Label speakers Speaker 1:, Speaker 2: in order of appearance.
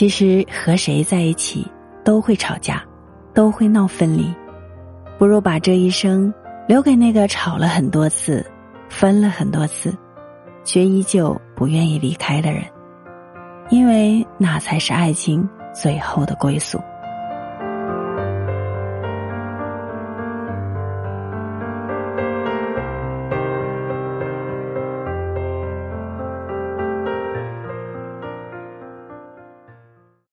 Speaker 1: 其实和谁在一起都会吵架都会闹分离。不如把这一生留给那个吵了很多次分了很多次却依旧不愿意离开的人。因为那才是爱情最后的归宿。